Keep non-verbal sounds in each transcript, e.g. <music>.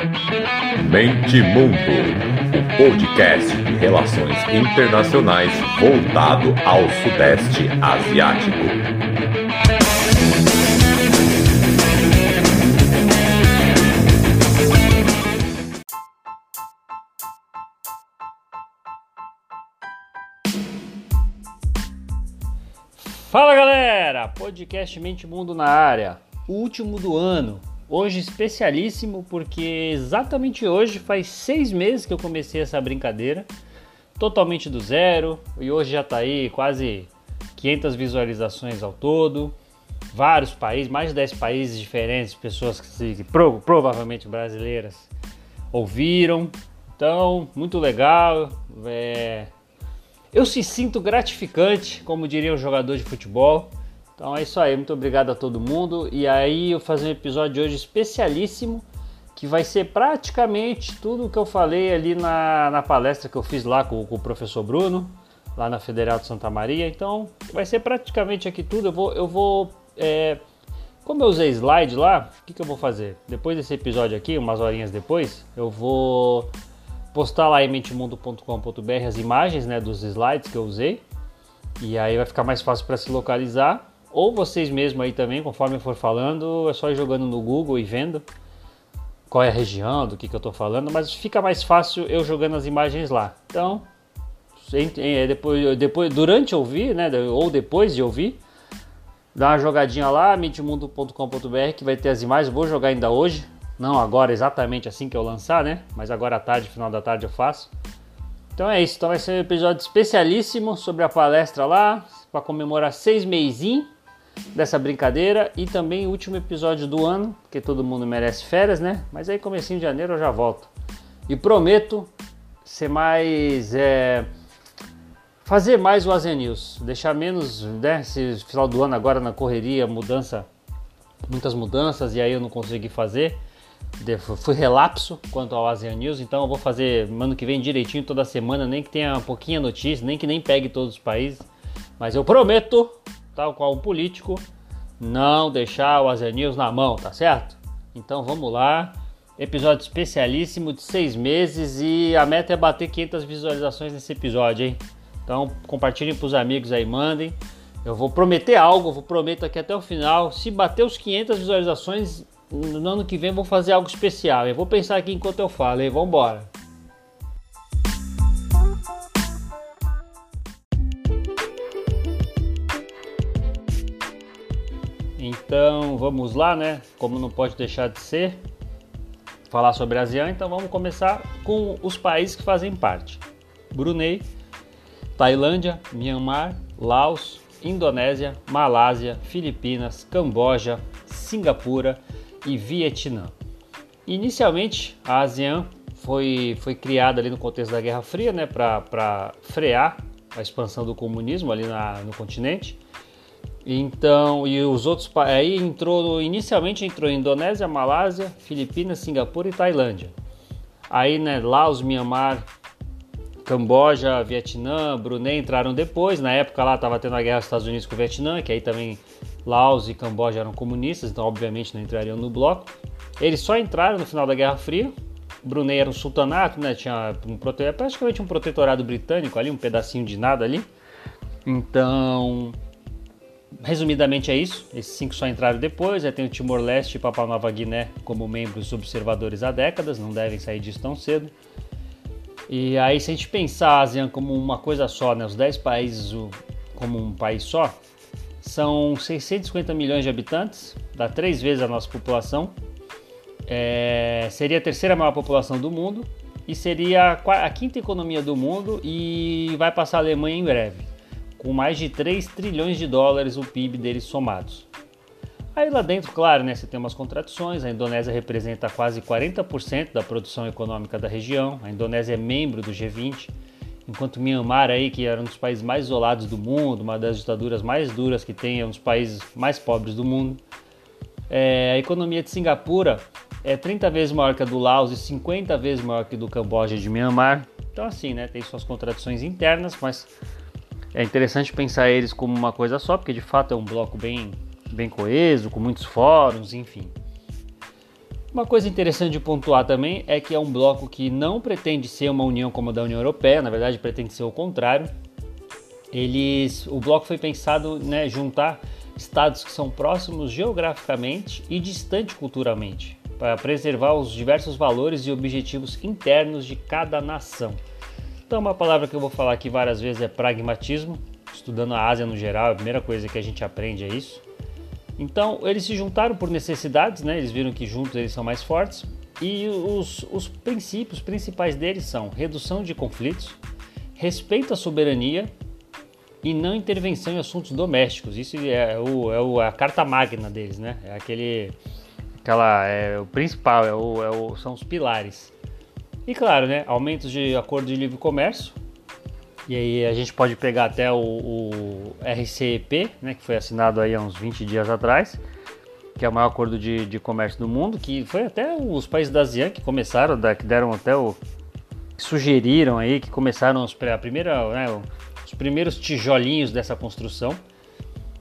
Mente Mundo, o podcast de relações internacionais voltado ao Sudeste Asiático. Fala galera, podcast Mente Mundo na área, último do ano. Hoje especialíssimo porque exatamente hoje faz seis meses que eu comecei essa brincadeira, totalmente do zero e hoje já está aí quase 500 visualizações ao todo, vários países, mais de 10 países diferentes, pessoas que, pro, provavelmente brasileiras ouviram. Então, muito legal. É... Eu se sinto gratificante, como diria um jogador de futebol então é isso aí, muito obrigado a todo mundo. E aí eu fazer um episódio hoje especialíssimo, que vai ser praticamente tudo o que eu falei ali na, na palestra que eu fiz lá com, com, o professor Bruno, lá na Federal de Santa Maria. Então vai ser praticamente aqui tudo. Eu vou, eu vou é, como eu usei slide lá, o que, que eu vou fazer? Depois desse episódio aqui, umas horinhas depois, eu vou postar lá em mentemundo.com.br as imagens né, dos slides que eu usei. E aí vai ficar mais fácil para se localizar ou vocês mesmos aí também, conforme eu for falando, é só ir jogando no Google e vendo qual é a região, do que, que eu estou falando, mas fica mais fácil eu jogando as imagens lá. Então, é, depois, depois durante ouvir, né, ou depois de ouvir, dá uma jogadinha lá, midmundo.com.br que vai ter as imagens. Vou jogar ainda hoje, não agora exatamente assim que eu lançar, né? Mas agora à tarde, final da tarde eu faço. Então é isso, então vai ser um episódio especialíssimo sobre a palestra lá, para comemorar seis meizinhos dessa brincadeira e também o último episódio do ano, porque todo mundo merece férias, né? Mas aí comecinho de janeiro eu já volto. E prometo ser mais é, fazer mais o Asia News, deixar menos, né, esse final do ano agora na correria, mudança, muitas mudanças e aí eu não consegui fazer. Fui relapso quanto ao Asian News, então eu vou fazer ano que vem direitinho toda semana, nem que tenha pouquinha notícia, nem que nem pegue todos os países. Mas eu prometo tal qual um político, não deixar o Azer News na mão, tá certo? Então vamos lá. Episódio especialíssimo de seis meses e a meta é bater 500 visualizações nesse episódio, hein? Então compartilhem para os amigos aí, mandem. Eu vou prometer algo, vou prometo aqui até o final. Se bater os 500 visualizações, no ano que vem vou fazer algo especial. Eu vou pensar aqui enquanto eu falo, hein? Vambora! Então vamos lá, né? Como não pode deixar de ser, falar sobre a ASEAN, então vamos começar com os países que fazem parte: Brunei, Tailândia, Myanmar, Laos, Indonésia, Malásia, Filipinas, Camboja, Singapura e Vietnã. Inicialmente, a ASEAN foi, foi criada ali no contexto da Guerra Fria, né, para frear a expansão do comunismo ali na, no continente. Então, e os outros aí entrou inicialmente entrou Indonésia, Malásia, Filipinas, Singapura e Tailândia. Aí, né, Laos, Myanmar, Camboja, Vietnã, Brunei entraram depois. Na época lá estava tendo a guerra dos Estados Unidos com o Vietnã, que aí também Laos e Camboja eram comunistas, então obviamente não entrariam no bloco. Eles só entraram no final da Guerra Fria. Brunei era um sultanato, né? Tinha um prote... praticamente um protetorado britânico ali, um pedacinho de nada ali. Então, resumidamente é isso. Esses cinco só entraram depois. Aí tem o Timor-Leste e Papua Nova Guiné como membros observadores há décadas, não devem sair disso tão cedo. E aí, se a gente pensar a ASEAN como uma coisa só, né, os 10 países como um país só, são 650 milhões de habitantes, dá três vezes a nossa população. É, seria a terceira maior população do mundo e seria a quinta economia do mundo e vai passar a Alemanha em breve com mais de 3 trilhões de dólares o PIB deles somados. Aí lá dentro, claro, né, você tem umas contradições. A Indonésia representa quase 40% da produção econômica da região. A Indonésia é membro do G20, enquanto Myanmar aí, que era um dos países mais isolados do mundo, uma das ditaduras mais duras que tem, é um dos países mais pobres do mundo. É, a economia de Singapura é 30 vezes maior que a do Laos e 50 vezes maior que a do Camboja e de Myanmar. Então assim, né, tem suas contradições internas, mas é interessante pensar eles como uma coisa só, porque de fato é um bloco bem, bem coeso, com muitos fóruns, enfim. Uma coisa interessante de pontuar também é que é um bloco que não pretende ser uma união como a da União Europeia, na verdade pretende ser o contrário. Eles, o bloco foi pensado né, juntar estados que são próximos geograficamente e distantes culturalmente, para preservar os diversos valores e objetivos internos de cada nação. Então, uma palavra que eu vou falar aqui várias vezes é pragmatismo. Estudando a Ásia no geral, a primeira coisa que a gente aprende é isso. Então, eles se juntaram por necessidades, né? Eles viram que juntos eles são mais fortes. E os, os princípios principais deles são redução de conflitos, respeito à soberania e não intervenção em assuntos domésticos. Isso é, o, é o, a carta magna deles, né? É aquele, aquela, é o principal, é o, é o, são os pilares. E claro, né, aumentos de acordo de livre comércio. E aí a gente pode pegar até o, o RCEP, né, que foi assinado aí há uns 20 dias atrás, que é o maior acordo de, de comércio do mundo, que foi até os países da ASEAN que começaram, que deram até o. sugeriram aí, que começaram os, a primeira, né, os primeiros tijolinhos dessa construção.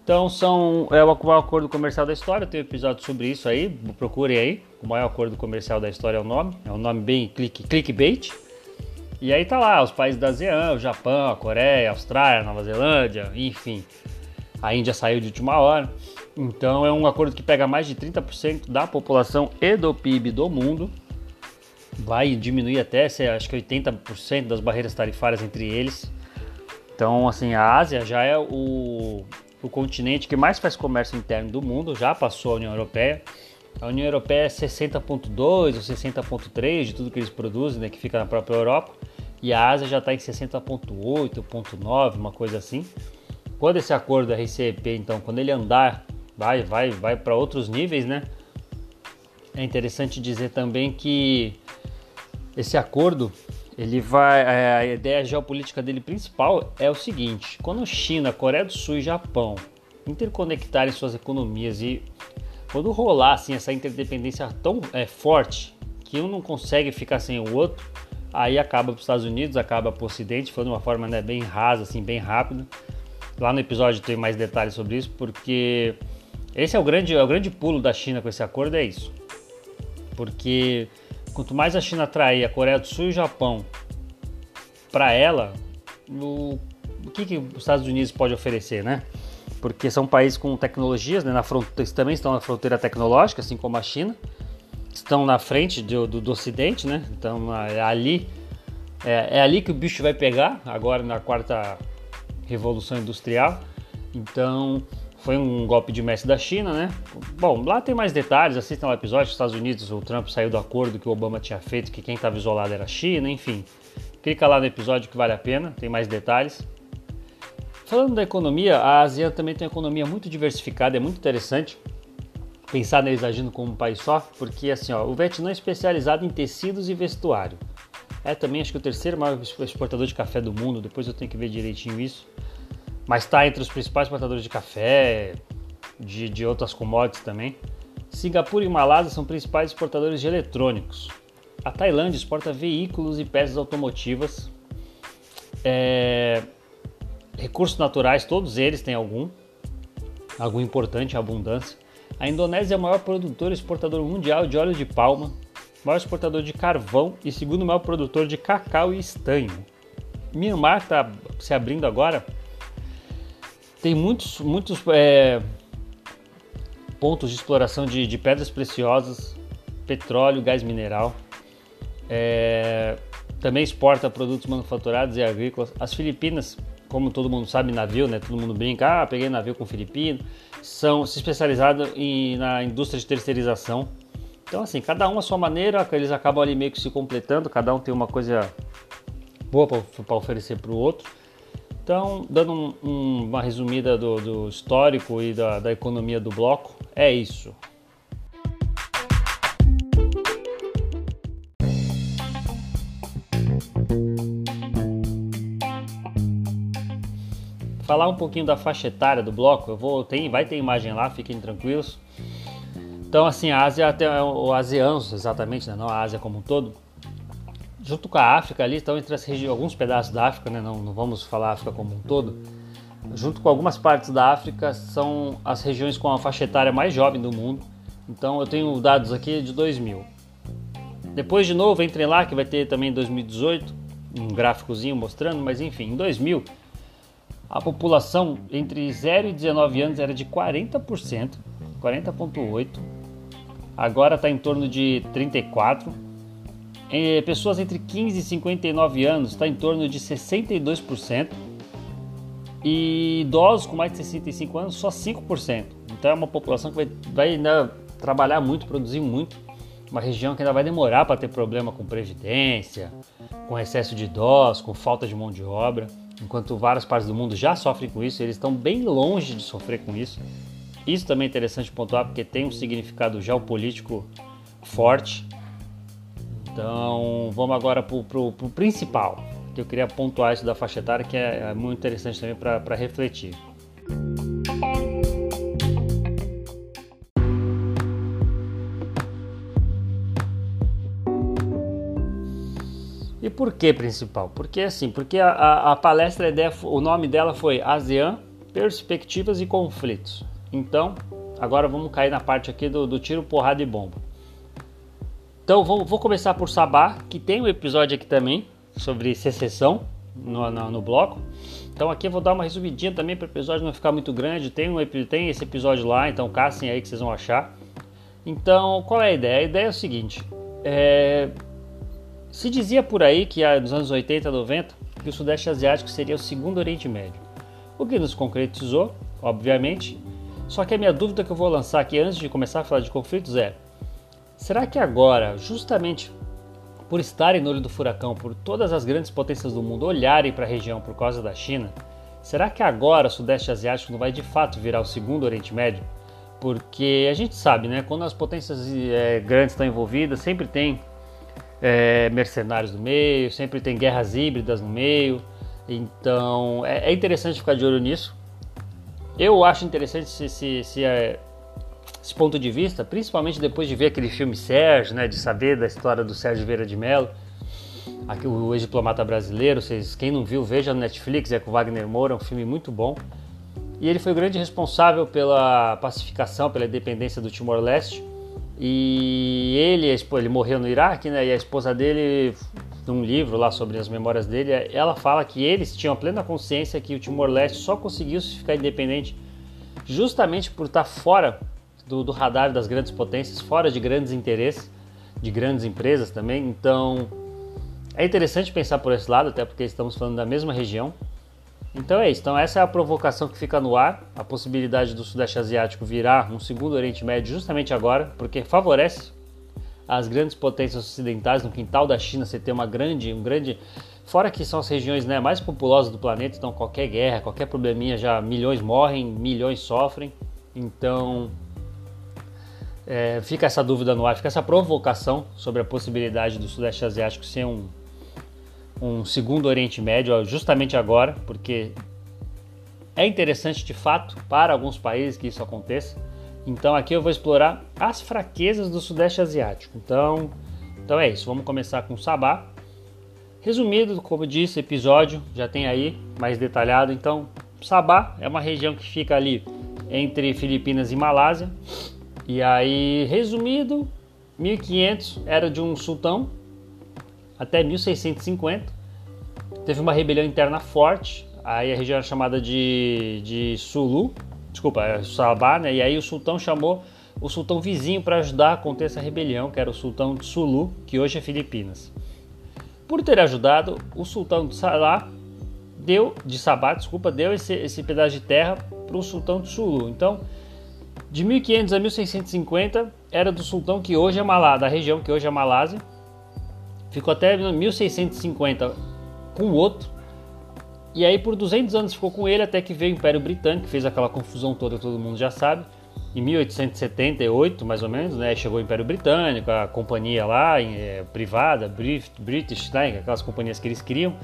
Então são é o maior acordo comercial da história, tem um episódio sobre isso aí, procure aí. O maior acordo comercial da história é o nome, é um nome bem click, clickbait. E aí tá lá os países da ASEAN, o Japão, a Coreia, a Austrália, a Nova Zelândia, enfim. A Índia saiu de última hora. Então é um acordo que pega mais de 30% da população e do PIB do mundo. Vai diminuir até, acho que 80% das barreiras tarifárias entre eles. Então, assim, a Ásia já é o o continente que mais faz comércio interno do mundo, já passou a União Europeia. A União Europeia é 60.2 ou 60.3 de tudo que eles produzem, né, que fica na própria Europa, e a Ásia já está em 60.8, 60.9, uma coisa assim. Quando esse acordo RCEP, então, quando ele andar, vai, vai, vai para outros níveis, né? É interessante dizer também que esse acordo ele vai. É, a ideia geopolítica dele principal é o seguinte: quando China, Coreia do Sul e Japão interconectarem suas economias e quando rolar assim, essa interdependência tão é, forte que um não consegue ficar sem o outro, aí acaba para os Estados Unidos, acaba para o Ocidente, foi de uma forma né, bem rasa, assim, bem rápida. Lá no episódio tem mais detalhes sobre isso, porque esse é o grande, é o grande pulo da China com esse acordo, é isso. Porque Quanto mais a China atrair a Coreia do Sul e o Japão para ela, o, o que, que os Estados Unidos pode oferecer, né? Porque são países com tecnologias, né? na fronteira, também estão na fronteira tecnológica, assim como a China, estão na frente do, do, do Ocidente, né? Então é ali é, é, ali que o bicho vai pegar agora na quarta revolução industrial. Então foi um golpe de mestre da China, né? Bom, lá tem mais detalhes, assistam ao episódio dos Estados Unidos, o Trump saiu do acordo que o Obama tinha feito, que quem estava isolado era a China, enfim. Clica lá no episódio que vale a pena, tem mais detalhes. Falando da economia, a ASEAN também tem uma economia muito diversificada, é muito interessante pensar neles agindo como um país só, porque assim, ó, o Vietnã é especializado em tecidos e vestuário. É também acho que o terceiro maior exportador de café do mundo, depois eu tenho que ver direitinho isso mas está entre os principais exportadores de café, de, de outras commodities também. Singapura e Malásia são principais exportadores de eletrônicos. A Tailândia exporta veículos e peças automotivas. É... Recursos naturais, todos eles têm algum, algum importante, abundância. A Indonésia é o maior produtor e exportador mundial de óleo de palma, maior exportador de carvão e segundo maior produtor de cacau e estanho. Myanmar está se abrindo agora tem muitos, muitos é, pontos de exploração de, de, pedras preciosas, petróleo, gás mineral. É, também exporta produtos manufaturados e agrícolas. As Filipinas, como todo mundo sabe, navio, né? Todo mundo brinca, ah, peguei navio com filipino. São se especializados em, na indústria de terceirização. Então, assim, cada um a sua maneira, eles acabam ali meio que se completando, cada um tem uma coisa boa para oferecer para o outro. Então, dando um, um, uma resumida do, do histórico e da, da economia do bloco, é isso. falar um pouquinho da faixa etária do bloco, eu vou tem, vai ter imagem lá, fiquem tranquilos. Então assim, a Ásia até o ASEAN, exatamente, né? não a Ásia como um todo, junto com a África ali, estão entre regiões, alguns pedaços da África, né? não, não vamos falar África como um todo, junto com algumas partes da África, são as regiões com a faixa etária mais jovem do mundo. Então eu tenho dados aqui de 2000. Depois de novo, entrem lá que vai ter também 2018, um gráficozinho mostrando, mas enfim, em 2000 a população entre 0 e 19 anos era de 40%, 40,8%. Agora está em torno de 34%. E pessoas entre 15 e 59 anos está em torno de 62%. E idosos com mais de 65 anos, só 5%. Então é uma população que vai, vai ainda trabalhar muito, produzir muito. Uma região que ainda vai demorar para ter problema com previdência, com excesso de idosos, com falta de mão de obra. Enquanto várias partes do mundo já sofrem com isso, eles estão bem longe de sofrer com isso. Isso também é interessante pontuar porque tem um significado geopolítico forte. Então vamos agora para o principal, que eu queria pontuar isso da faixa etária, que é, é muito interessante também para refletir. E por que principal? Porque assim, porque a, a, a palestra, a ideia, o nome dela foi ASEAN, Perspectivas e Conflitos. Então, agora vamos cair na parte aqui do, do tiro, porrada e bomba. Então, vou, vou, começar por Sabá, que tem um episódio aqui também sobre secessão no, no, no bloco. Então, aqui eu vou dar uma resumidinha também para o episódio não ficar muito grande. Tem, um, tem esse episódio lá, então caçem aí que vocês vão achar. Então, qual é a ideia? A ideia é o seguinte: é, se dizia por aí que nos anos 80 90 que o Sudeste Asiático seria o segundo Oriente Médio. O que nos concretizou, obviamente. Só que a minha dúvida que eu vou lançar aqui antes de começar a falar de conflitos é: será que agora, justamente por estarem no olho do furacão, por todas as grandes potências do mundo olharem para a região por causa da China, será que agora o Sudeste Asiático não vai de fato virar o segundo Oriente Médio? Porque a gente sabe, né? Quando as potências é, grandes estão envolvidas, sempre tem é, mercenários no meio, sempre tem guerras híbridas no meio. Então é, é interessante ficar de olho nisso. Eu acho interessante esse, esse, esse, é, esse, ponto de vista, principalmente depois de ver aquele filme Sérgio, né, de saber da história do Sérgio Vieira de Mello, aqui, o ex-diplomata brasileiro. Vocês, quem não viu, veja no Netflix, é com Wagner Moura, é um filme muito bom. E ele foi o grande responsável pela pacificação, pela independência do Timor-Leste e ele, ele morreu no Iraque, né? E a esposa dele, num livro lá sobre as memórias dele, ela fala que eles tinham plena consciência que o Timor-Leste só conseguiu ficar independente justamente por estar fora do, do radar das grandes potências, fora de grandes interesses, de grandes empresas também. Então é interessante pensar por esse lado, até porque estamos falando da mesma região. Então é isso. Então essa é a provocação que fica no ar, a possibilidade do Sudeste Asiático virar um segundo Oriente Médio justamente agora, porque favorece as grandes potências ocidentais no quintal da China você ter uma grande, um grande, fora que são as regiões né, mais populosas do planeta, então qualquer guerra, qualquer probleminha já milhões morrem, milhões sofrem. Então é, fica essa dúvida no ar, fica essa provocação sobre a possibilidade do Sudeste Asiático ser um um segundo Oriente Médio justamente agora, porque é interessante de fato para alguns países que isso aconteça. Então aqui eu vou explorar as fraquezas do Sudeste Asiático. Então, então é isso, vamos começar com Sabá. Resumido, como disse, episódio já tem aí mais detalhado. Então, Sabá é uma região que fica ali entre Filipinas e Malásia. E aí, resumido, 1500 era de um sultão até 1650. Teve uma rebelião interna forte, aí a região era chamada de, de Sulu, desculpa, é Sabá, né? E aí o sultão chamou o sultão vizinho para ajudar a conter essa rebelião, que era o sultão de Sulu, que hoje é Filipinas. Por ter ajudado, o sultão de Sabá deu de Sabá, desculpa, deu esse, esse pedaço de terra para o sultão de Sulu. Então, de 1500 a 1650 era do sultão que hoje é Malá, da região que hoje é Malásia Ficou até 1650 com o outro. E aí por 200 anos ficou com ele até que veio o Império Britânico, que fez aquela confusão toda, todo mundo já sabe. Em 1878, mais ou menos, né, chegou o Império Britânico, a companhia lá, é, privada, British, né, aquelas companhias que eles criam.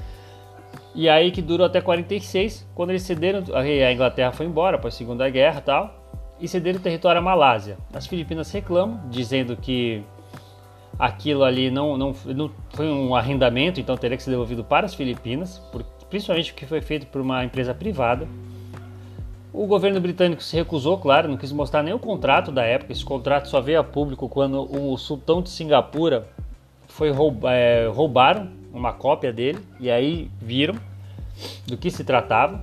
E aí que durou até 46, quando eles cederam, a Inglaterra foi embora após a Segunda Guerra tal, e cederam o território à Malásia. As Filipinas reclamam, dizendo que aquilo ali não, não, não foi um arrendamento, então teria que ser devolvido para as Filipinas, por, principalmente porque foi feito por uma empresa privada. O governo britânico se recusou, claro, não quis mostrar nem o contrato da época. Esse contrato só veio a público quando o sultão de Singapura foi rouba, é, roubaram uma cópia dele e aí viram do que se tratava.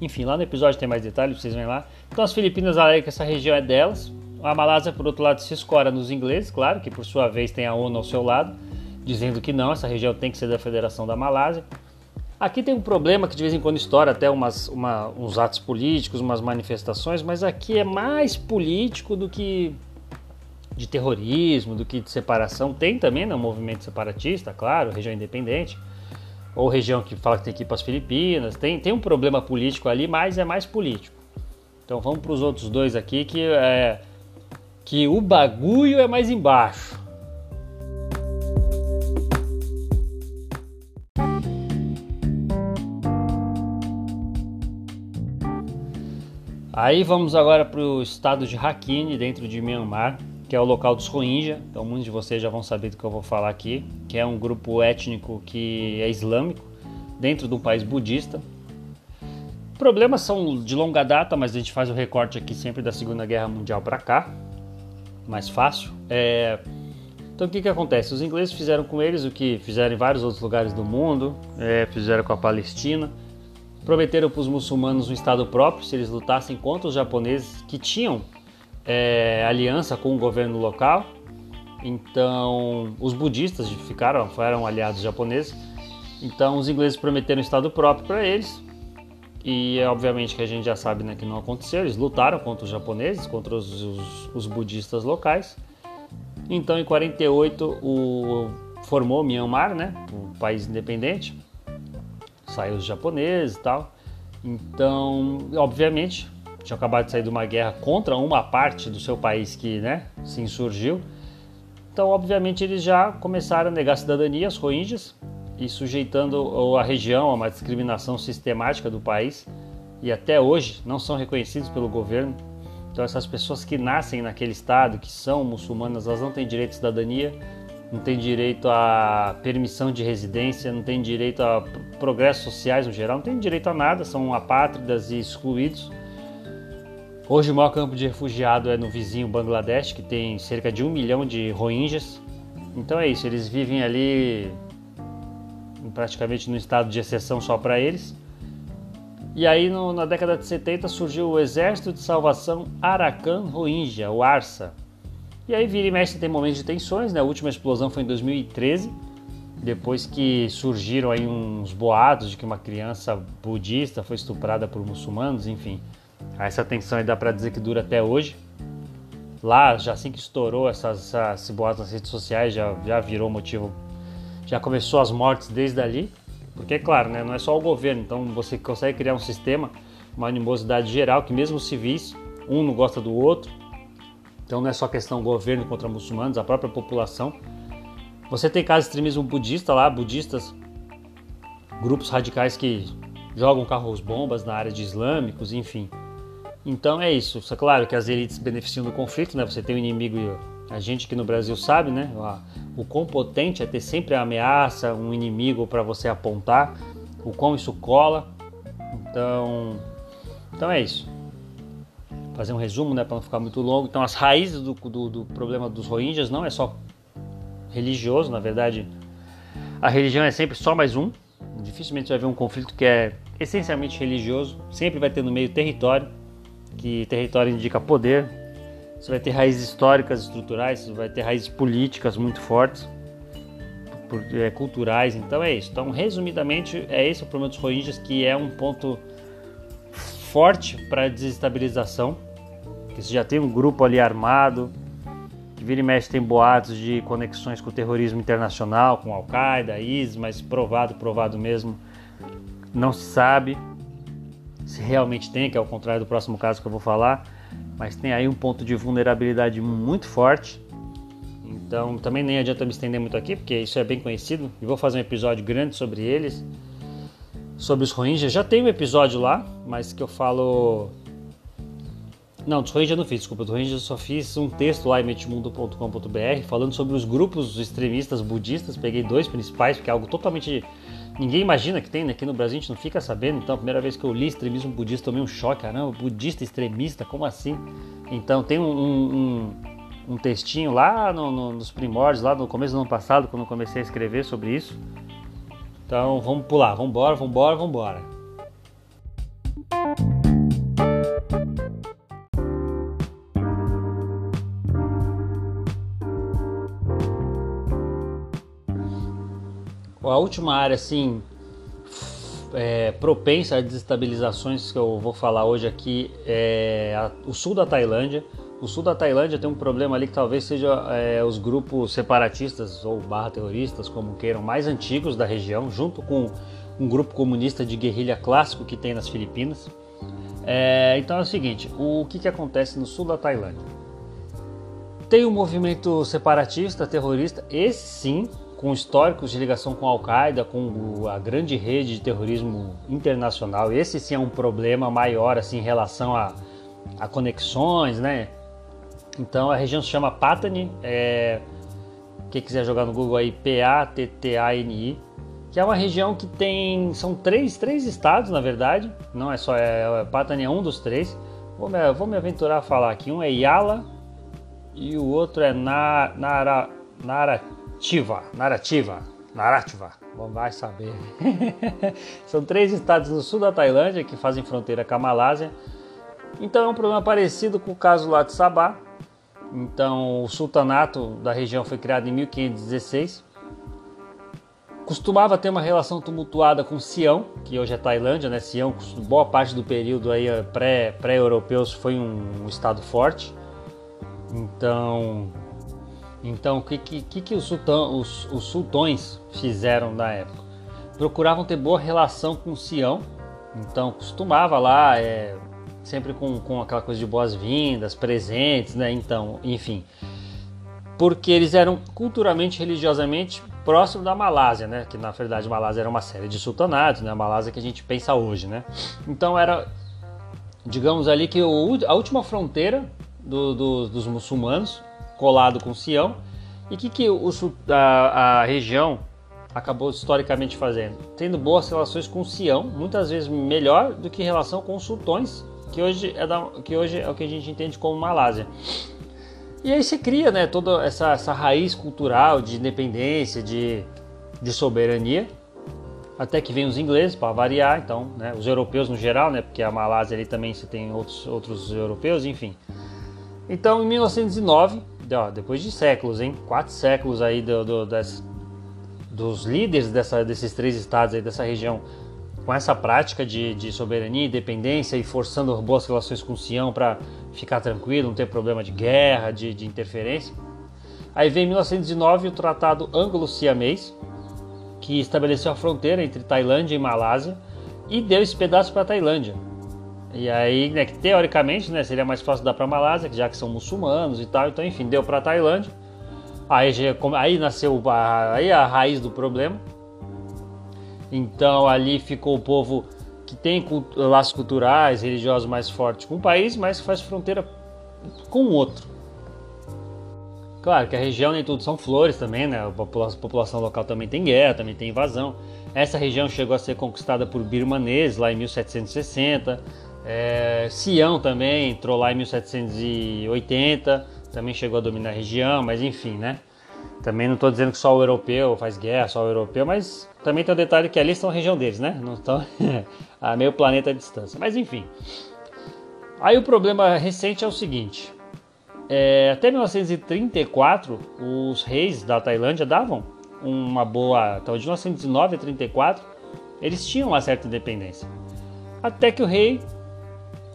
Enfim, lá no episódio tem mais detalhes, vocês vêm lá. Então as Filipinas alegam que essa região é delas. A Malásia, por outro lado, se escora nos ingleses, claro, que por sua vez tem a ONU ao seu lado, dizendo que não, essa região tem que ser da Federação da Malásia. Aqui tem um problema que de vez em quando estoura até umas, uma, uns atos políticos, umas manifestações, mas aqui é mais político do que de terrorismo, do que de separação. Tem também né, um movimento separatista, claro, região independente, ou região que fala que tem que ir para as Filipinas. Tem, tem um problema político ali, mas é mais político. Então vamos para os outros dois aqui que é que o bagulho é mais embaixo. Aí vamos agora para o estado de Rakhine, dentro de Myanmar, que é o local dos Rohingya. Então muitos de vocês já vão saber do que eu vou falar aqui, que é um grupo étnico que é islâmico dentro de um país budista. Problemas são de longa data, mas a gente faz o recorte aqui sempre da Segunda Guerra Mundial para cá, mais fácil. É... Então o que, que acontece? Os ingleses fizeram com eles o que fizeram em vários outros lugares do mundo, é, fizeram com a Palestina prometeram para os muçulmanos um estado próprio se eles lutassem contra os japoneses que tinham é, aliança com o governo local. Então, os budistas ficaram, foram aliados japoneses. Então, os ingleses prometeram um estado próprio para eles. E obviamente que a gente já sabe né, que não aconteceu. Eles lutaram contra os japoneses, contra os, os, os budistas locais. Então, em 48, o, formou Myanmar, né, o país independente saiu os japoneses e tal. Então, obviamente, tinha acabado de sair de uma guerra contra uma parte do seu país que né, se insurgiu. Então, obviamente, eles já começaram a negar cidadania aos rohingyas e sujeitando a região a uma discriminação sistemática do país e até hoje não são reconhecidos pelo governo. Então, essas pessoas que nascem naquele estado, que são muçulmanas, elas não têm direito à cidadania não tem direito a permissão de residência, não tem direito a progressos sociais no geral, não tem direito a nada, são apátridas e excluídos. Hoje o maior campo de refugiado é no vizinho Bangladesh, que tem cerca de um milhão de rohingyas. Então é isso, eles vivem ali praticamente no estado de exceção só para eles. E aí no, na década de 70 surgiu o Exército de Salvação Arakan Rohingya, o ARSA, e aí vira e mexe tem momentos de tensões, né? A última explosão foi em 2013, depois que surgiram aí uns boatos de que uma criança budista foi estuprada por muçulmanos, enfim. Essa tensão aí dá para dizer que dura até hoje. Lá, já assim que estourou essas, essas boatos nas redes sociais, já, já virou motivo, já começou as mortes desde ali. Porque, é claro, né, não é só o governo, então você consegue criar um sistema, uma animosidade geral, que mesmo civis, um não gosta do outro, então não é só questão governo contra muçulmanos, a própria população. Você tem casos de extremismo budista lá, budistas, grupos radicais que jogam carros bombas na área de islâmicos, enfim. Então é isso. É claro que as elites beneficiam do conflito, né? Você tem um inimigo, a gente que no Brasil sabe, né? O quão potente é ter sempre a ameaça, um inimigo para você apontar, o quão isso cola. Então, então é isso fazer um resumo, né, para não ficar muito longo. Então, as raízes do, do, do, problema dos Rohingyas não é só religioso, na verdade, a religião é sempre só mais um. Dificilmente vai haver um conflito que é essencialmente religioso. Sempre vai ter no meio território, que território indica poder. Você vai ter raízes históricas, estruturais, você vai ter raízes políticas muito fortes, é, culturais. Então é isso. Então, resumidamente, é esse o problema dos Rohingyas, que é um ponto forte para desestabilização, que você já tem um grupo ali armado, que vira e mexe tem boatos de conexões com o terrorismo internacional, com Al-Qaeda, ISIS, mas provado, provado mesmo, não se sabe se realmente tem, que é o contrário do próximo caso que eu vou falar, mas tem aí um ponto de vulnerabilidade muito forte. Então também nem adianta me estender muito aqui, porque isso é bem conhecido, e vou fazer um episódio grande sobre eles sobre os Rohingyas. Já tem um episódio lá, mas que eu falo. Não, dos Rohingyas eu não fiz, desculpa. Dos Rohingyas eu só fiz um texto lá em metimundo.com.br falando sobre os grupos extremistas budistas. Peguei dois principais, porque é algo totalmente ninguém imagina que tem, né? Aqui no Brasil a gente não fica sabendo. Então, a primeira vez que eu li extremismo budista, tomei um choque. Caramba, budista extremista, como assim? Então, tem um, um, um textinho lá no, no, nos primórdios, lá no começo do ano passado, quando eu comecei a escrever sobre isso. Então, vamos pular, vamos embora, vamos embora, vamos embora. A última área, assim, é, propensa a desestabilizações que eu vou falar hoje aqui é a, o sul da Tailândia. O sul da Tailândia tem um problema ali que talvez seja é, os grupos separatistas ou barra terroristas, como queiram, mais antigos da região, junto com um grupo comunista de guerrilha clássico que tem nas Filipinas. É, então é o seguinte, o que, que acontece no sul da Tailândia? Tem um movimento separatista, terrorista, esse sim, com históricos de ligação com a Al-Qaeda, com a grande rede de terrorismo internacional. Esse sim é um problema maior assim, em relação a, a conexões, né? Então a região se chama Patani, é, quem quiser jogar no Google aí, P-A-T-T-A-N-I, que é uma região que tem, são três, três estados na verdade, não é só, é, é Patani é um dos três. Vou me, vou me aventurar a falar aqui, um é Yala e o outro é Na, Nara, Nara narrativa, narrativa, narrativa, vai saber. <laughs> São três estados no sul da Tailândia que fazem fronteira com a Malásia. Então é um problema parecido com o caso lá de Sabah. Então o sultanato da região foi criado em 1516. Costumava ter uma relação tumultuada com Sião, que hoje é Tailândia, né? Sião, boa parte do período aí pré-europeus pré foi um, um estado forte. Então então, o que, que, que os, sultão, os, os sultões fizeram na época? Procuravam ter boa relação com Sião, então costumava lá, é, sempre com, com aquela coisa de boas-vindas, presentes, né? Então, enfim. Porque eles eram culturalmente, religiosamente próximo da Malásia, né? Que na verdade Malásia era uma série de sultanatos, né? A Malásia que a gente pensa hoje, né? Então era, digamos ali que o, a última fronteira do, do, dos muçulmanos colado com Sião. E o que, que o, a, a região acabou historicamente fazendo? Tendo boas relações com Sião, muitas vezes melhor do que relação com os sultões, que hoje é, da, que hoje é o que a gente entende como Malásia. E aí se cria né, toda essa, essa raiz cultural de independência, de, de soberania, até que vem os ingleses para variar, então, né, os europeus no geral, né, porque a Malásia ali também você tem outros, outros europeus, enfim. Então, em 1909, ó, depois de séculos, hein? Quatro séculos aí do, do, das, dos líderes dessa, desses três estados aí dessa região com essa prática de, de soberania, independência e forçando boas relações com o Sião para ficar tranquilo, não ter problema de guerra, de, de interferência. Aí vem em 1909 o Tratado Anglo-Siamês, que estabeleceu a fronteira entre Tailândia e Malásia e deu esse pedaço para a Tailândia. E aí, né, que teoricamente, né, seria mais fácil dar para Malásia, já que são muçulmanos e tal. Então, enfim, deu para Tailândia. Aí, aí nasceu a, aí a raiz do problema. Então, ali ficou o povo que tem laços culturais, religiosos mais fortes com o país, mas que faz fronteira com o outro. Claro que a região nem tudo são flores também, né? A população local também tem guerra, também tem invasão. Essa região chegou a ser conquistada por birmaneses lá em 1760. É, Sião também entrou lá em 1780, também chegou a dominar a região, mas enfim, né? Também não estou dizendo que só o europeu faz guerra, só o europeu, mas também tem o detalhe que ali estão a região deles, né? Não estão <laughs> a meio planeta de distância. Mas enfim. Aí o problema recente é o seguinte: é, até 1934, os reis da Tailândia davam uma boa. Então, de 1909 a 34, eles tinham uma certa independência. Até que o rei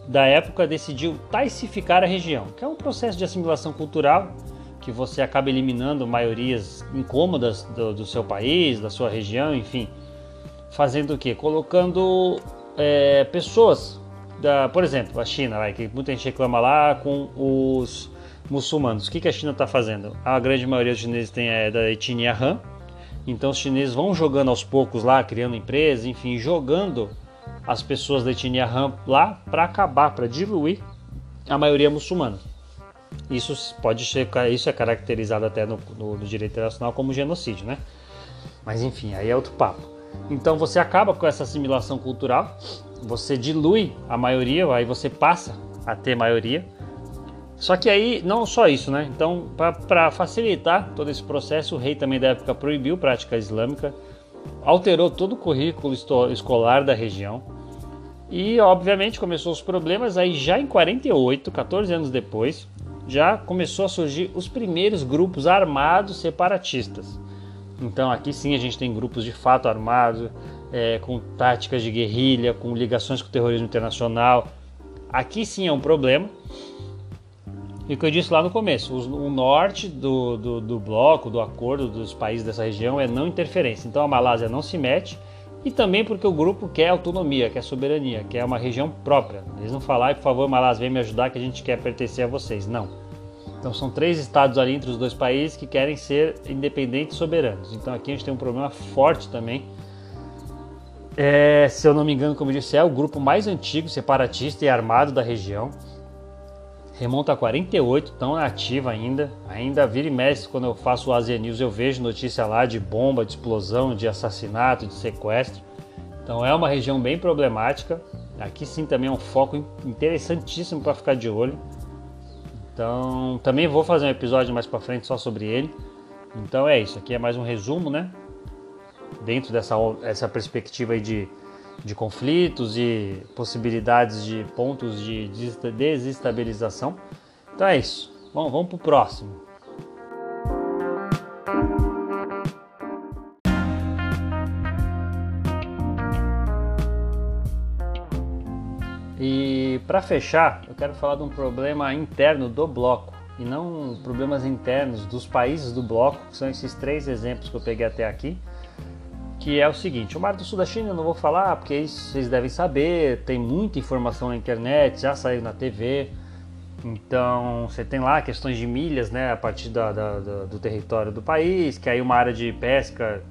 da época decidiu taicificar a região, que é um processo de assimilação cultural que você acaba eliminando maiorias incômodas do, do seu país, da sua região, enfim, fazendo o que? Colocando é, pessoas, da, por exemplo, a China, que muita gente reclama lá com os muçulmanos. O que, que a China está fazendo? A grande maioria dos chineses tem é da etnia Han, então os chineses vão jogando aos poucos lá, criando empresas, enfim, jogando as pessoas da etnia Han lá para acabar, para diluir a maioria muçulmana. Isso pode ser, isso é caracterizado até no, no, no, direito internacional como genocídio, né? Mas enfim, aí é outro papo. Então você acaba com essa assimilação cultural, você dilui a maioria, aí você passa a ter maioria. Só que aí, não só isso, né? Então, para facilitar todo esse processo, o rei também da época proibiu prática islâmica, alterou todo o currículo escolar da região. E, obviamente, começou os problemas. Aí, já em 48, 14 anos depois, já começou a surgir os primeiros grupos armados separatistas. Então, aqui sim a gente tem grupos de fato armados, é, com táticas de guerrilha, com ligações com o terrorismo internacional. Aqui sim é um problema. E o que eu disse lá no começo, o norte do, do, do, bloco, do acordo dos países dessa região é não interferência. Então a Malásia não se mete e também porque o grupo quer autonomia, quer soberania, quer uma região própria. Eles não falam, por favor, Malásia, vem me ajudar que a gente quer pertencer a vocês. Não. Então são três estados ali entre os dois países que querem ser independentes e soberanos. Então aqui a gente tem um problema forte também. É, se eu não me engano, como eu disse, é o grupo mais antigo, separatista e armado da região remonta a 48, tão ativa ainda. Ainda vira e mexe quando eu faço o Asia News, eu vejo notícia lá de bomba, de explosão, de assassinato, de sequestro. Então é uma região bem problemática. Aqui sim também é um foco interessantíssimo para ficar de olho. Então também vou fazer um episódio mais para frente só sobre ele. Então é isso, aqui é mais um resumo, né? Dentro dessa essa perspectiva aí de de conflitos e possibilidades de pontos de desestabilização. Então é isso. Bom, vamos para o próximo. E para fechar, eu quero falar de um problema interno do bloco e não problemas internos dos países do bloco, que são esses três exemplos que eu peguei até aqui que é o seguinte: o Mar do Sul da China eu não vou falar porque isso vocês devem saber, tem muita informação na internet, já saiu na TV. Então você tem lá questões de milhas, né, a partir da, da, da, do território do país, que aí uma área de pesca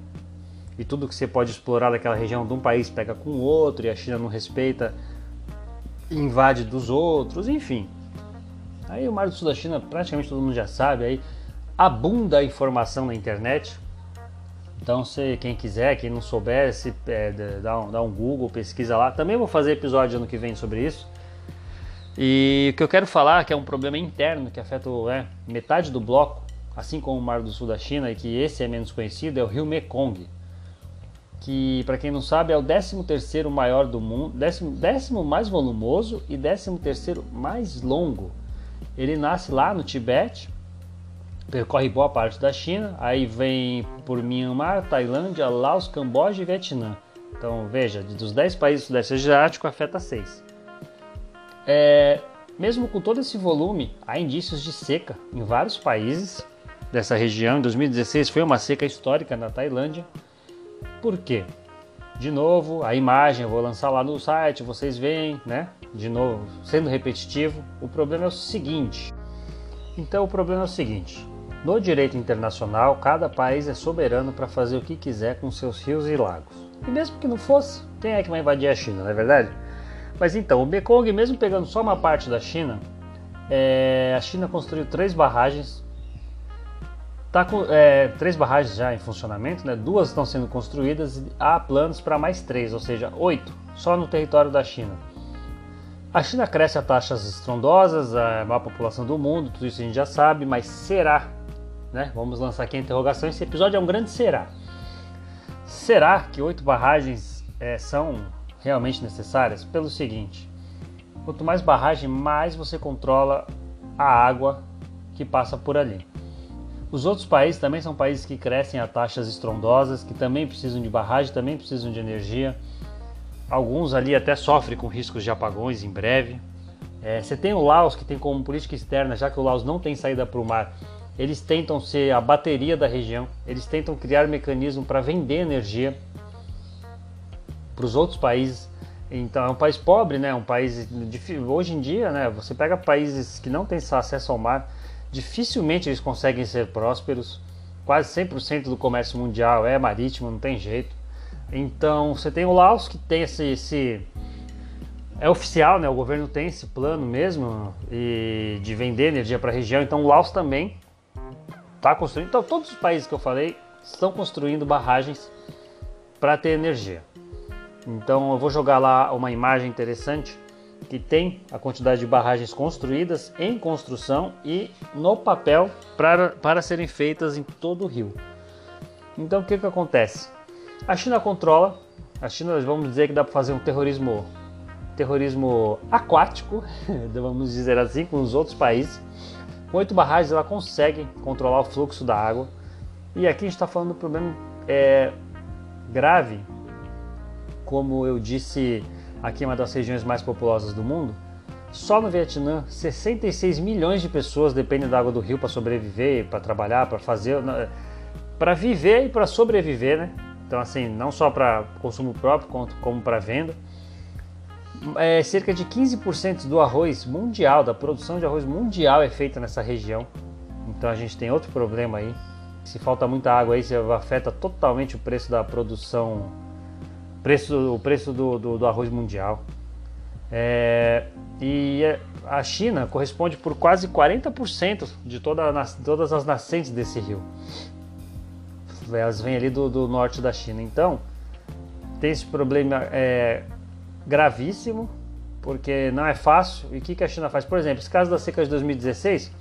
e tudo que você pode explorar daquela região de um país pega com o outro e a China não respeita, invade dos outros, enfim. Aí o Mar do Sul da China praticamente todo mundo já sabe, aí abunda a informação na internet, então, se quem quiser, quem não souber, se, é, dá, um, dá um Google, pesquisa lá. Também vou fazer episódio ano que vem sobre isso. E o que eu quero falar que é um problema interno que afeta é, metade do bloco, assim como o Mar do Sul da China, e que esse é menos conhecido, é o rio Mekong. Que, para quem não sabe, é o 13 terceiro maior do mundo, décimo, décimo mais volumoso e 13 terceiro mais longo. Ele nasce lá no Tibete, percorre boa parte da China, aí vem por Myanmar, Tailândia, Laos, Camboja e Vietnã. Então veja, dos 10 países do Sudeste Asiático afeta 6. É, mesmo com todo esse volume, há indícios de seca em vários países dessa região. Em 2016 foi uma seca histórica na Tailândia. Por quê? De novo, a imagem eu vou lançar lá no site, vocês veem, né? De novo, sendo repetitivo, o problema é o seguinte. Então o problema é o seguinte: no direito internacional, cada país é soberano para fazer o que quiser com seus rios e lagos. E mesmo que não fosse, quem é que vai invadir a China, não é verdade? Mas então, o Mekong, mesmo pegando só uma parte da China, é, a China construiu três barragens. Tá com, é, três barragens já em funcionamento, né? duas estão sendo construídas e há planos para mais três, ou seja, oito, só no território da China. A China cresce a taxas estrondosas, a maior população do mundo, tudo isso a gente já sabe, mas será né? Vamos lançar aqui a interrogação. Esse episódio é um grande será. Será que oito barragens é, são realmente necessárias? Pelo seguinte: quanto mais barragem, mais você controla a água que passa por ali. Os outros países também são países que crescem a taxas estrondosas, que também precisam de barragem, também precisam de energia. Alguns ali até sofrem com riscos de apagões em breve. É, você tem o Laos, que tem como política externa, já que o Laos não tem saída para o mar, eles tentam ser a bateria da região, eles tentam criar mecanismo para vender energia para os outros países. Então é um país pobre, né? Um país hoje em dia, né? Você pega países que não têm acesso ao mar, dificilmente eles conseguem ser prósperos. Quase 100% do comércio mundial é marítimo, não tem jeito. Então você tem o Laos que tem esse, esse é oficial, né? O governo tem esse plano mesmo e de vender energia para a região. Então o Laos também está construindo. Então, todos os países que eu falei estão construindo barragens para ter energia. Então eu vou jogar lá uma imagem interessante que tem a quantidade de barragens construídas em construção e no papel para, para serem feitas em todo o rio. Então o que, que acontece? A China controla, a China vamos dizer que dá para fazer um terrorismo terrorismo aquático, <laughs> vamos dizer assim, com os outros países. Com oito barragens ela consegue controlar o fluxo da água. E aqui a gente está falando do problema é, grave, como eu disse aqui, uma das regiões mais populosas do mundo. Só no Vietnã, 66 milhões de pessoas dependem da água do rio para sobreviver, para trabalhar, para fazer, para viver e para sobreviver, né? Então assim, não só para consumo próprio, como para venda é, cerca de 15% do arroz mundial, da produção de arroz mundial é feita nessa região. Então a gente tem outro problema aí. Se falta muita água aí, afeta totalmente o preço da produção, preço, o preço do, do, do arroz mundial. É, e é, a China corresponde por quase 40% de toda, todas as nascentes desse rio. Elas vêm ali do, do norte da China. Então, tem esse problema é, gravíssimo, porque não é fácil. E o que, que a China faz? Por exemplo, esse caso da seca de 2016,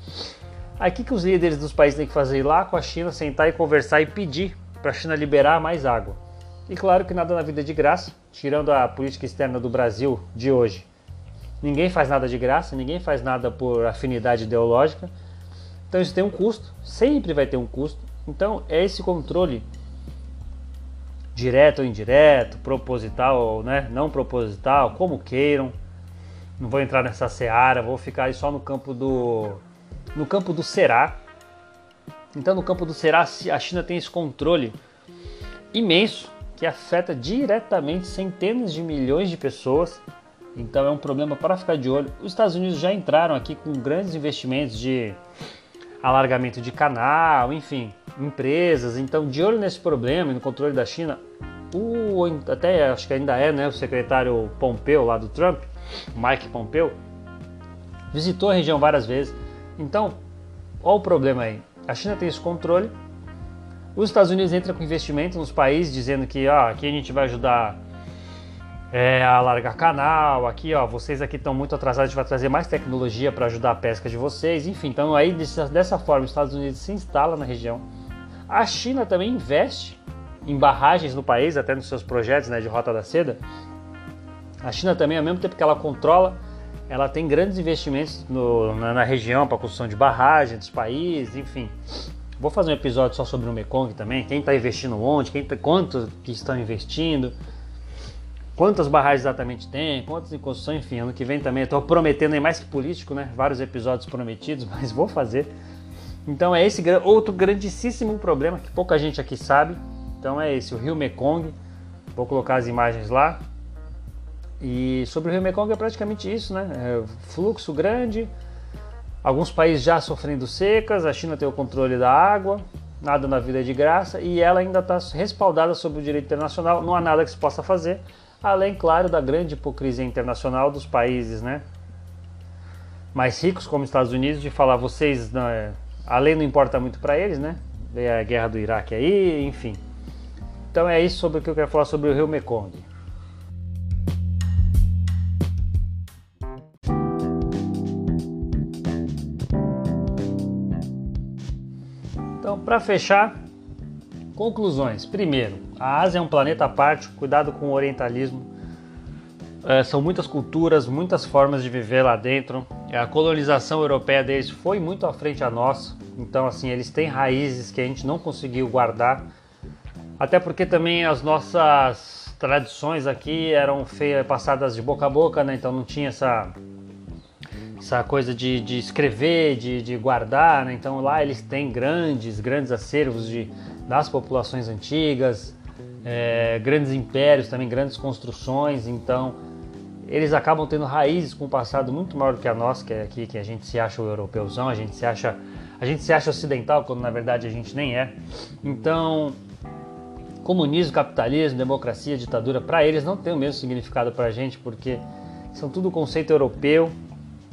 aí o que, que os líderes dos países têm que fazer? Ir lá com a China, sentar e conversar e pedir para a China liberar mais água. E claro que nada na vida é de graça, tirando a política externa do Brasil de hoje. Ninguém faz nada de graça, ninguém faz nada por afinidade ideológica. Então isso tem um custo, sempre vai ter um custo. Então é esse controle direto ou indireto, proposital ou né, não proposital, como queiram. Não vou entrar nessa seara, vou ficar aí só no campo do no campo do será. Então no campo do será a China tem esse controle imenso que afeta diretamente centenas de milhões de pessoas. Então é um problema para ficar de olho. Os Estados Unidos já entraram aqui com grandes investimentos de alargamento de canal, enfim, empresas. Então, de olho nesse problema e no controle da China, o até acho que ainda é, né, o secretário Pompeu lá do Trump, Mike Pompeu, visitou a região várias vezes. Então, olha o problema aí. A China tem esse controle. Os Estados Unidos entram com investimento nos países dizendo que ó, aqui a gente vai ajudar é, a largar canal, aqui ó, vocês aqui estão muito atrasados, a gente vai trazer mais tecnologia para ajudar a pesca de vocês, enfim, então aí dessa forma os Estados Unidos se instala na região. A China também investe em barragens no país, até nos seus projetos né, de Rota da Seda. A China também, ao mesmo tempo que ela controla, ela tem grandes investimentos no, na, na, região para construção de barragens dos países, enfim. Vou fazer um episódio só sobre o Mekong também, quem está investindo onde, quem tá, quanto que estão investindo, quantas barragens exatamente tem, quantas em construção, enfim, ano que vem também. Estou prometendo aí mais que político, né? Vários episódios prometidos, <laughs> mas vou fazer. Então é esse outro grandíssimo problema que pouca gente aqui sabe. Então é esse, o rio Mekong. Vou colocar as imagens lá. E sobre o rio Mekong é praticamente isso, né? É fluxo grande, alguns países já sofrendo secas, a China tem o controle da água, nada na vida é de graça e ela ainda está respaldada sob o direito internacional, não há nada que se possa fazer além, claro, da grande hipocrisia internacional dos países né, mais ricos, como Estados Unidos, de falar vocês, né, a lei não importa muito para eles, né? Veio a guerra do Iraque aí, enfim. Então é isso sobre o que eu quero falar sobre o rio Mekong. Então, para fechar, conclusões. Primeiro, a Ásia é um planeta à parte, cuidado com o orientalismo. É, são muitas culturas, muitas formas de viver lá dentro. A colonização europeia deles foi muito à frente a nossa, então assim eles têm raízes que a gente não conseguiu guardar. Até porque também as nossas tradições aqui eram feias, passadas de boca a boca, né? Então não tinha essa essa coisa de, de escrever, de, de guardar, né? Então lá eles têm grandes, grandes acervos de, das populações antigas, é, grandes impérios, também grandes construções, então eles acabam tendo raízes com um passado muito maior do que a nossa, que é aqui que a gente se acha o europeuzão, a gente se acha a gente se acha ocidental quando na verdade a gente nem é. Então, comunismo, capitalismo, democracia, ditadura, para eles não tem o mesmo significado para a gente, porque são tudo conceito europeu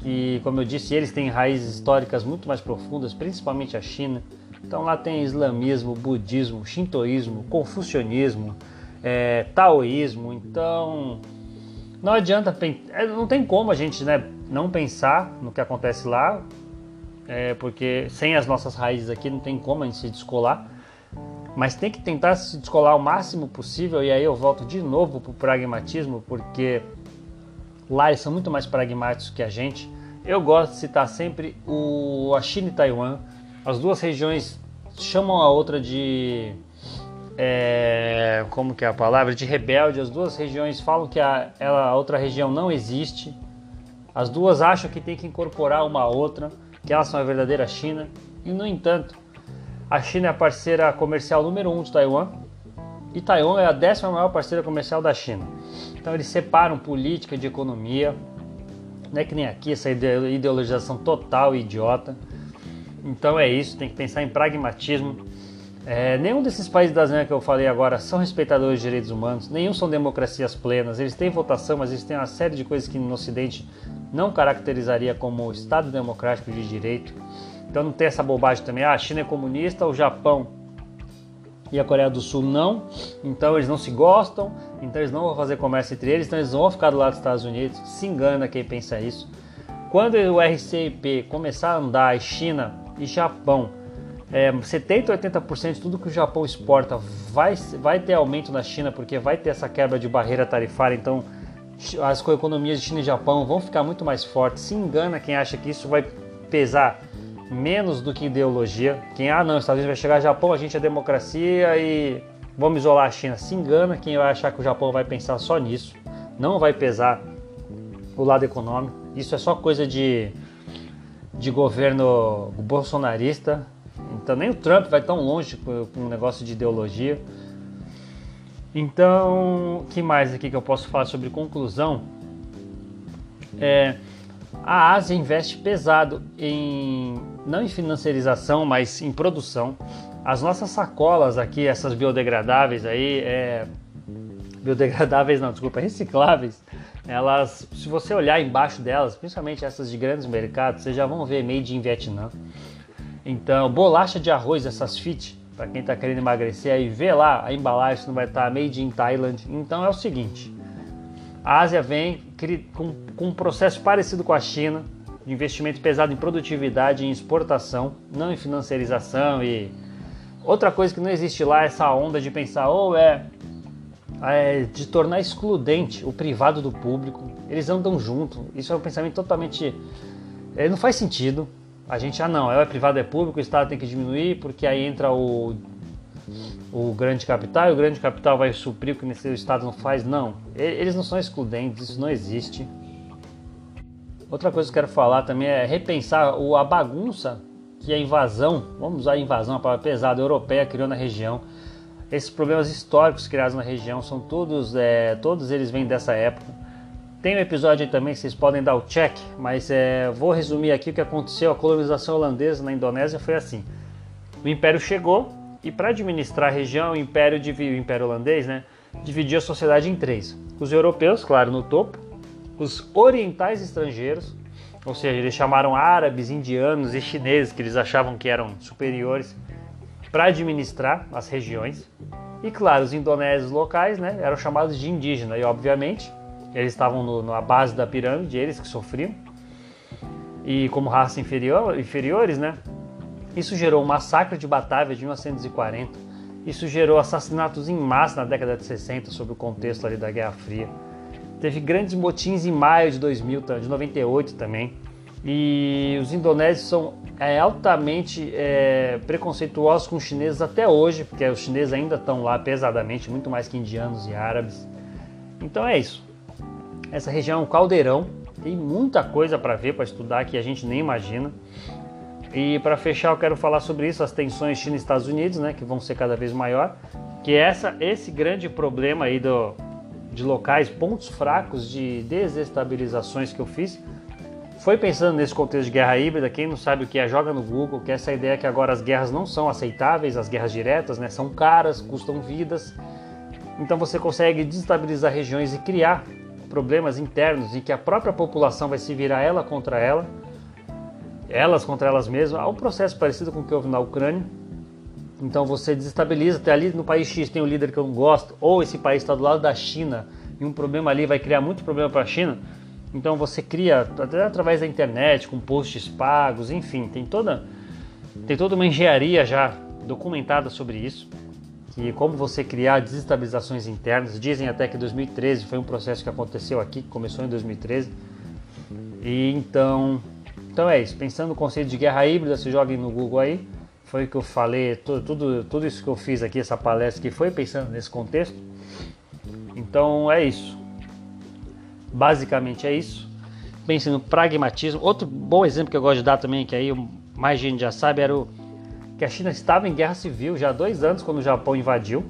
e, como eu disse, eles têm raízes históricas muito mais profundas, principalmente a China. Então lá tem islamismo, budismo, shintoísmo, confucionismo, é, taoísmo. Então, não adianta, é, não tem como a gente né, não pensar no que acontece lá, é, porque sem as nossas raízes aqui não tem como a gente se descolar. Mas tem que tentar se descolar o máximo possível, e aí eu volto de novo para o pragmatismo, porque lá eles são muito mais pragmáticos que a gente. Eu gosto de citar sempre o, a China e Taiwan. As duas regiões chamam a outra de. É, como que é a palavra? De rebelde. As duas regiões falam que a, ela, a outra região não existe. As duas acham que tem que incorporar uma a outra, que elas são a verdadeira China. E, no entanto, a China é a parceira comercial número um de Taiwan e Taiwan é a décima maior parceira comercial da China. Então eles separam política de economia, não é que nem aqui essa ideologização total e idiota. Então é isso, tem que pensar em pragmatismo. É, nenhum desses países da ASEAN que eu falei agora são respeitadores de direitos humanos, nenhum são democracias plenas. Eles têm votação, mas eles têm uma série de coisas que no Ocidente não caracterizaria como Estado democrático de direito. Então não tem essa bobagem também. Ah, a China é comunista, o Japão e a Coreia do Sul não. Então eles não se gostam, então eles não vão fazer comércio entre eles, então eles vão ficar do lado dos Estados Unidos. Se engana quem pensa isso. Quando o RCIP começar a andar, China e Japão, é, 70 ou 80% de tudo que o Japão exporta vai, vai ter aumento na China, porque vai ter essa quebra de barreira tarifária, então as economias de China e Japão vão ficar muito mais fortes. Se engana quem acha que isso vai pesar menos do que ideologia. Quem, ah não, os Estados Unidos vai chegar Japão, a gente é democracia e vamos isolar a China. Se engana quem vai achar que o Japão vai pensar só nisso. Não vai pesar o lado econômico. Isso é só coisa de, de governo bolsonarista. Então nem o Trump vai tão longe com um negócio de ideologia. Então, que mais aqui que eu posso falar sobre conclusão? É, a Ásia investe pesado em não em financiarização, mas em produção. As nossas sacolas aqui, essas biodegradáveis aí, é... biodegradáveis não, desculpa, recicláveis, elas, se você olhar embaixo delas, principalmente essas de grandes mercados, vocês já vão ver made in Vietnã. Então, bolacha de arroz, essas fit, para quem está querendo emagrecer aí, vê lá a embalagem, não vai estar tá made in Thailand. Então é o seguinte, a Ásia vem com, com um processo parecido com a China, de investimento pesado em produtividade e em exportação, não em financiarização e outra coisa que não existe lá é essa onda de pensar ou é, é, de tornar excludente o privado do público. Eles andam junto. Isso é um pensamento totalmente é, não faz sentido. A gente ah não, é privado é público, o Estado tem que diminuir porque aí entra o o grande capital e o grande capital vai suprir o que o Estado não faz. Não, eles não são excludentes, isso não existe. Outra coisa que eu quero falar também é repensar a bagunça que a invasão, vamos usar a invasão, a palavra pesada, europeia criou na região. Esses problemas históricos criados na região são todos, é, todos eles vêm dessa época. Tem um episódio aí também vocês podem dar o check, mas é, vou resumir aqui o que aconteceu. A colonização holandesa na Indonésia foi assim: o Império chegou, e para administrar a região, o Império, o Império Holandês né, dividia a sociedade em três: os europeus, claro, no topo, os orientais estrangeiros, ou seja, eles chamaram árabes, indianos e chineses, que eles achavam que eram superiores, para administrar as regiões. E claro, os indonésios locais né, eram chamados de indígena, e obviamente eles estavam no, na base da pirâmide, eles que sofriam. E como raça inferior, inferiores, né, isso gerou o massacre de Batávia de 1940. Isso gerou assassinatos em massa na década de 60, sob o contexto ali da Guerra Fria. Teve grandes motins em maio de 2000, de 98 também. E os indonésios são é, altamente é, com os chineses até hoje, porque os chineses ainda estão lá pesadamente, muito mais que indianos e árabes. Então é isso. Essa região é um caldeirão, tem muita coisa para ver, para estudar que a gente nem imagina. E para fechar, eu quero falar sobre isso, as tensões China e Estados Unidos, né, que vão ser cada vez maior, que é essa, esse grande problema aí do, de locais, pontos fracos de desestabilizações que eu fiz, foi pensando nesse contexto de guerra híbrida. Quem não sabe o que é, joga no Google, que é essa ideia que agora as guerras não são aceitáveis, as guerras diretas, né, são caras, custam vidas. Então você consegue desestabilizar regiões e criar problemas internos e que a própria população vai se virar ela contra ela elas contra elas mesmas. Há um processo parecido com o que houve na Ucrânia. Então você desestabiliza, até ali no país X tem um líder que eu não gosto, ou esse país está do lado da China e um problema ali vai criar muito problema para a China. Então você cria até através da internet, com posts pagos, enfim, tem toda tem toda uma engenharia já documentada sobre isso, que como você criar desestabilizações internas. Dizem até que 2013 foi um processo que aconteceu aqui, que começou em 2013. E então, então é isso. Pensando no conceito de guerra híbrida, se joguem no Google aí. Foi o que eu falei, tudo, tudo, tudo isso que eu fiz aqui, essa palestra que foi pensando nesse contexto. Então é isso. Basicamente é isso. Pense no pragmatismo. Outro bom exemplo que eu gosto de dar também, que aí mais gente já sabe, era o que a China estava em guerra civil já há dois anos quando o Japão invadiu.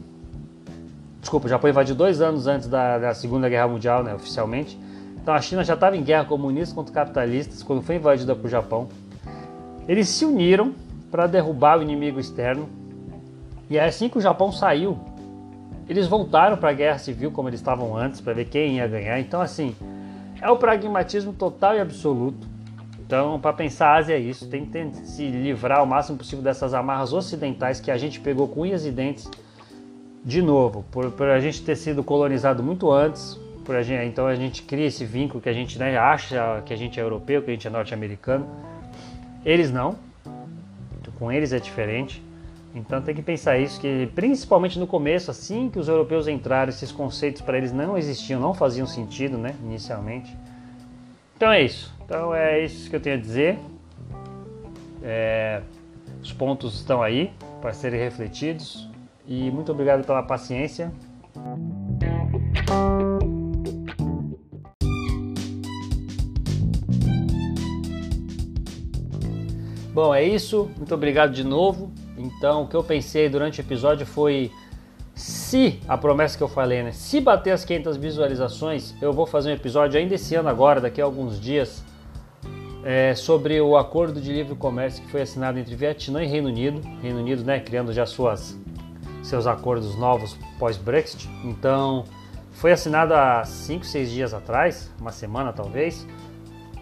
Desculpa, o Japão invadiu dois anos antes da, da Segunda Guerra Mundial, né, oficialmente. Então a China já estava em guerra comunista contra capitalistas quando foi invadida por Japão. Eles se uniram para derrubar o inimigo externo. E é assim que o Japão saiu, eles voltaram para a guerra civil como eles estavam antes, para ver quem ia ganhar. Então, assim, é o pragmatismo total e absoluto. Então, para pensar a Ásia é isso, tem que se livrar o máximo possível dessas amarras ocidentais que a gente pegou com unhas e dentes de novo, por, por a gente ter sido colonizado muito antes, por a gente, então a gente cria esse vínculo que a gente né, acha que a gente é europeu, que a gente é norte-americano. Eles não, com eles é diferente. Então tem que pensar isso, que principalmente no começo, assim que os europeus entraram, esses conceitos para eles não existiam, não faziam sentido, né, inicialmente. Então é isso. Então é isso que eu tenho a dizer. É, os pontos estão aí para serem refletidos. E muito obrigado pela paciência. Bom, é isso. Muito obrigado de novo. Então, o que eu pensei durante o episódio foi se a promessa que eu falei, né? Se bater as 500 visualizações, eu vou fazer um episódio ainda esse ano agora, daqui a alguns dias, é, sobre o acordo de livre comércio que foi assinado entre Vietnã e Reino Unido. Reino Unido, né, criando já suas seus acordos novos pós-Brexit. Então, foi assinado há 5, 6 dias atrás, uma semana talvez.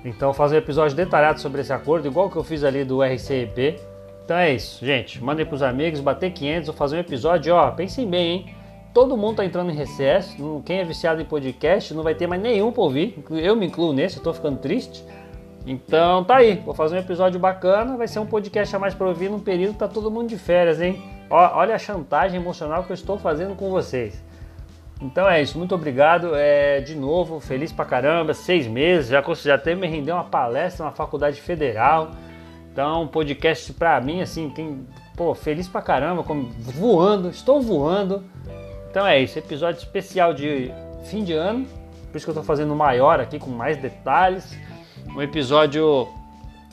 Então, fazer um episódio detalhado sobre esse acordo, igual que eu fiz ali do RCEP. Então é isso, gente. Mandem pros amigos, bater 500, vou fazer um episódio, ó, pensem bem, hein? Todo mundo tá entrando em recesso, quem é viciado em podcast não vai ter mais nenhum pra ouvir. Eu me incluo nesse, eu tô ficando triste. Então tá aí, vou fazer um episódio bacana, vai ser um podcast a mais para ouvir num período que tá todo mundo de férias, hein? Ó, olha a chantagem emocional que eu estou fazendo com vocês. Então é isso, muito obrigado. É, de novo, feliz pra caramba, seis meses, já, já até me rendeu uma palestra na faculdade federal. Então, podcast pra mim, assim, tem, pô, feliz pra caramba, como, voando, estou voando. Então é isso, episódio especial de fim de ano, por isso que eu tô fazendo maior aqui, com mais detalhes. Um episódio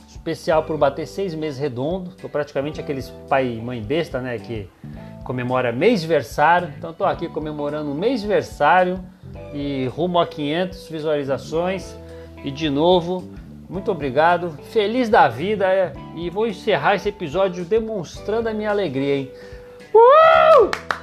especial por bater seis meses redondo. Tô praticamente aqueles pai e mãe besta, né? Que comemora mêsversário. Então tô aqui comemorando o mêsversário e rumo a 500 visualizações. E de novo, muito obrigado. Feliz da vida é, e vou encerrar esse episódio demonstrando a minha alegria, hein? Uh!